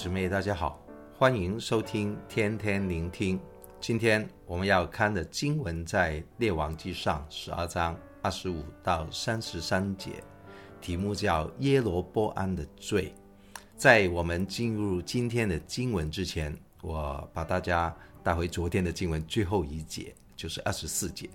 姊妹，大家好，欢迎收听天天聆听。今天我们要看的经文在列王记上十二章二十五到三十三节，题目叫耶罗波安的罪。在我们进入今天的经文之前，我把大家带回昨天的经文最后一节，就是二十四节。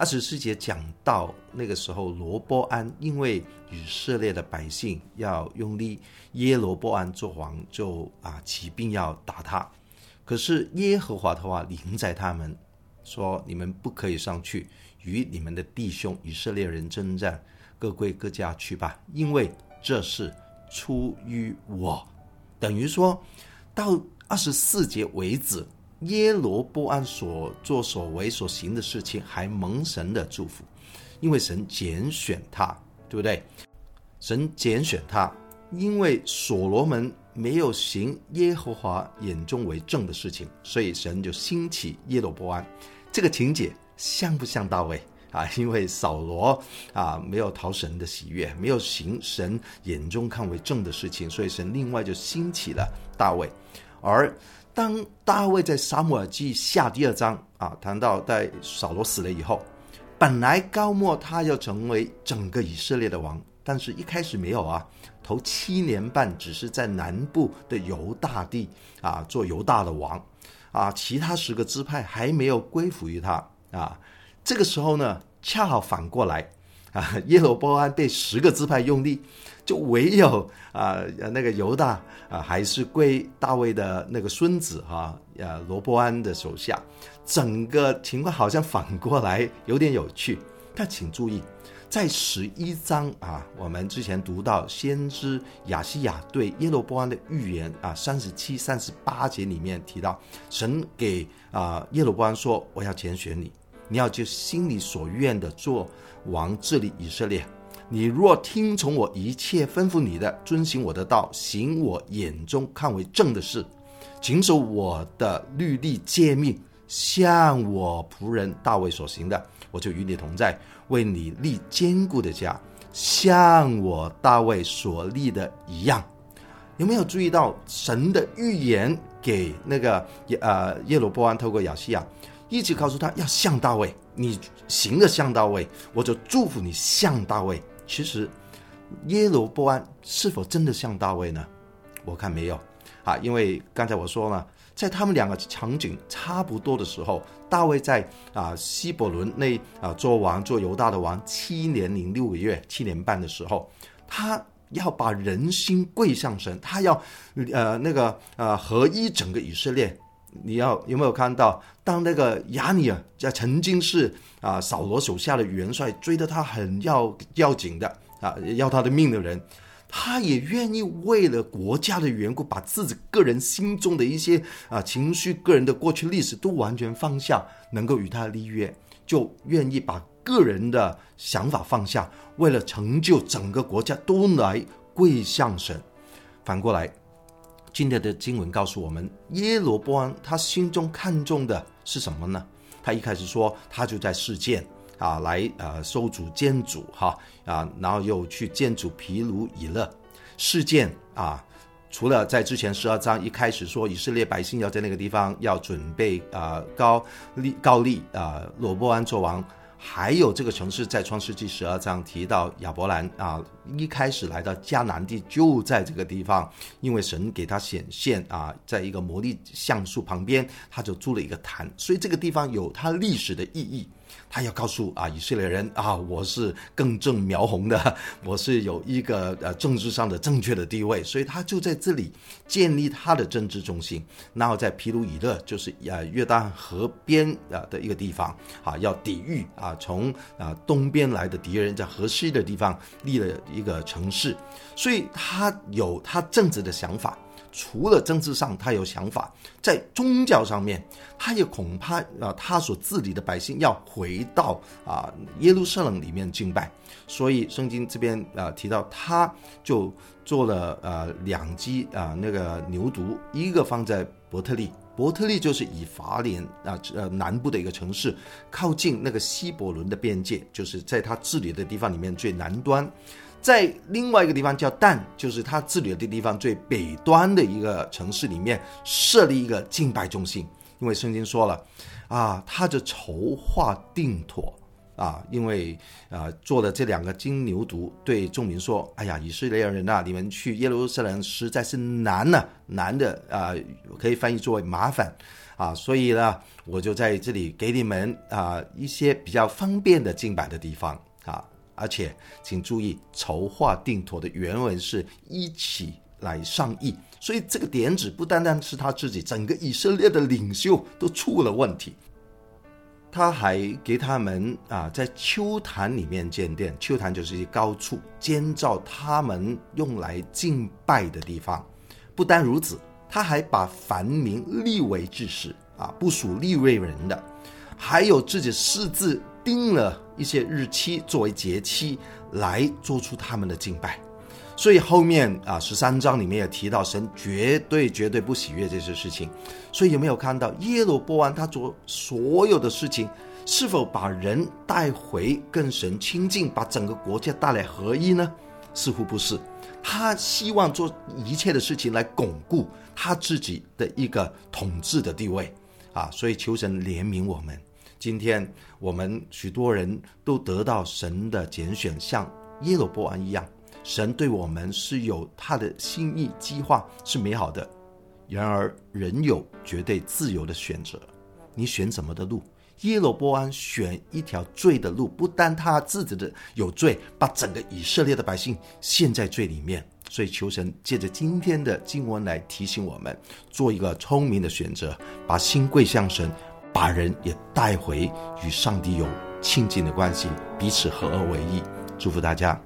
二十四节讲到那个时候，罗波安因为以色列的百姓要用力耶罗波安做王，就啊起兵要打他。可是耶和华的话临在他们，说：你们不可以上去与你们的弟兄以色列人征战，各归各家去吧，因为这是出于我。等于说到二十四节为止。耶罗波安所作所为所行的事情，还蒙神的祝福，因为神拣选他，对不对？神拣选他，因为所罗门没有行耶和华眼中为正的事情，所以神就兴起耶罗波安。这个情节像不像大卫啊？因为扫罗啊没有讨神的喜悦，没有行神眼中看为正的事情，所以神另外就兴起了大卫，而。当大卫在撒母耳记下第二章啊，谈到在扫罗死了以后，本来膏抹他要成为整个以色列的王，但是一开始没有啊，头七年半只是在南部的犹大地啊做犹大的王啊，其他十个支派还没有归服于他啊。这个时候呢，恰好反过来啊，耶罗波安被十个支派用力。就唯有啊，那个犹大啊，还是归大卫的那个孙子哈，呃，罗波安的手下。整个情况好像反过来，有点有趣。但请注意，在十一章啊，我们之前读到先知亚西亚对耶罗波安的预言啊，三十七、三十八节里面提到，神给啊耶罗波安说：“我要拣选你，你要就心里所愿的做王治理以色列。”你若听从我一切吩咐你的，遵行我的道，行我眼中看为正的事，谨守我的律例诫命，像我仆人大卫所行的，我就与你同在，为你立坚固的家，像我大卫所立的一样。有没有注意到神的预言给那个耶呃耶罗波安透过亚西亚？一直告诉他要像大卫，你行的像大卫，我就祝福你像大卫。其实，耶罗波安是否真的像大卫呢？我看没有啊，因为刚才我说了，在他们两个场景差不多的时候，大卫在啊希伯伦那啊做王做犹大的王七年零六个月七年半的时候，他要把人心归向神，他要呃那个呃合一整个以色列。你要有没有看到，当那个亚尼尔在曾经是啊扫罗手下的元帅，追得他很要要紧的啊，要他的命的人，他也愿意为了国家的缘故，把自己个人心中的一些啊情绪、个人的过去历史都完全放下，能够与他立约，就愿意把个人的想法放下，为了成就整个国家都来跪向神。反过来。今天的经文告诉我们，耶罗波安他心中看重的是什么呢？他一开始说，他就在示剑啊，来呃收主建筑哈啊，然后又去建筑毗卢以勒。示剑啊，除了在之前十二章一开始说以色列百姓要在那个地方要准备啊高利高利啊罗波安做王。还有这个城市，在创世纪十二章提到亚伯兰啊，一开始来到迦南地就在这个地方，因为神给他显现啊，在一个魔力橡树旁边，他就筑了一个坛，所以这个地方有它历史的意义。他要告诉啊以色列人啊，我是更正苗红 的，我是有一个呃政治上的正确的地位，所以他就在这里建立他的政治中心。然后在皮鲁以勒，就是呃约旦河边啊的一个地方啊，要抵御啊从啊东边来的敌人，在河西的地方立了一个城市，所以他有他政治的想法。除了政治上他有想法，在宗教上面，他也恐怕啊，他所治理的百姓要回到啊耶路撒冷里面敬拜，所以圣经这边啊提到，他就做了呃两只啊那个牛犊，一个放在伯特利，伯特利就是以法莲啊呃南部的一个城市，靠近那个希伯伦的边界，就是在他治理的地方里面最南端。在另外一个地方叫但，就是他治理的地方最北端的一个城市里面设立一个敬拜中心，因为圣经说了，啊，他就筹划定妥。啊，因为啊，做了这两个金牛犊，对众民说：“哎呀，以色列人呐，你们去耶路撒冷实在是难呢，难的啊，可以翻译作为麻烦啊。所以呢，我就在这里给你们啊一些比较方便的敬拜的地方啊。而且请注意，筹划定妥的原文是一起来商议，所以这个点子不单单是他自己，整个以色列的领袖都出了问题。”他还给他们啊，在丘坛里面建殿，丘坛就是一些高处建造他们用来敬拜的地方。不单如此，他还把凡民立为祭司啊，不属利未人的，还有自己私自定了一些日期作为节期来做出他们的敬拜。所以后面啊，十三章里面也提到，神绝对绝对不喜悦这些事情。所以有没有看到耶罗波安他做所有的事情，是否把人带回跟神亲近，把整个国家带来合一呢？似乎不是。他希望做一切的事情来巩固他自己的一个统治的地位啊。所以求神怜悯我们。今天我们许多人都得到神的拣选，像耶罗波安一样。神对我们是有他的心意计划，是美好的。然而，人有绝对自由的选择。你选什么的路？耶罗波安选一条罪的路，不单他自己的有罪，把整个以色列的百姓陷在罪里面。所以，求神借着今天的经文来提醒我们，做一个聪明的选择，把心归向神，把人也带回与上帝有亲近的关系，彼此合而为一。祝福大家。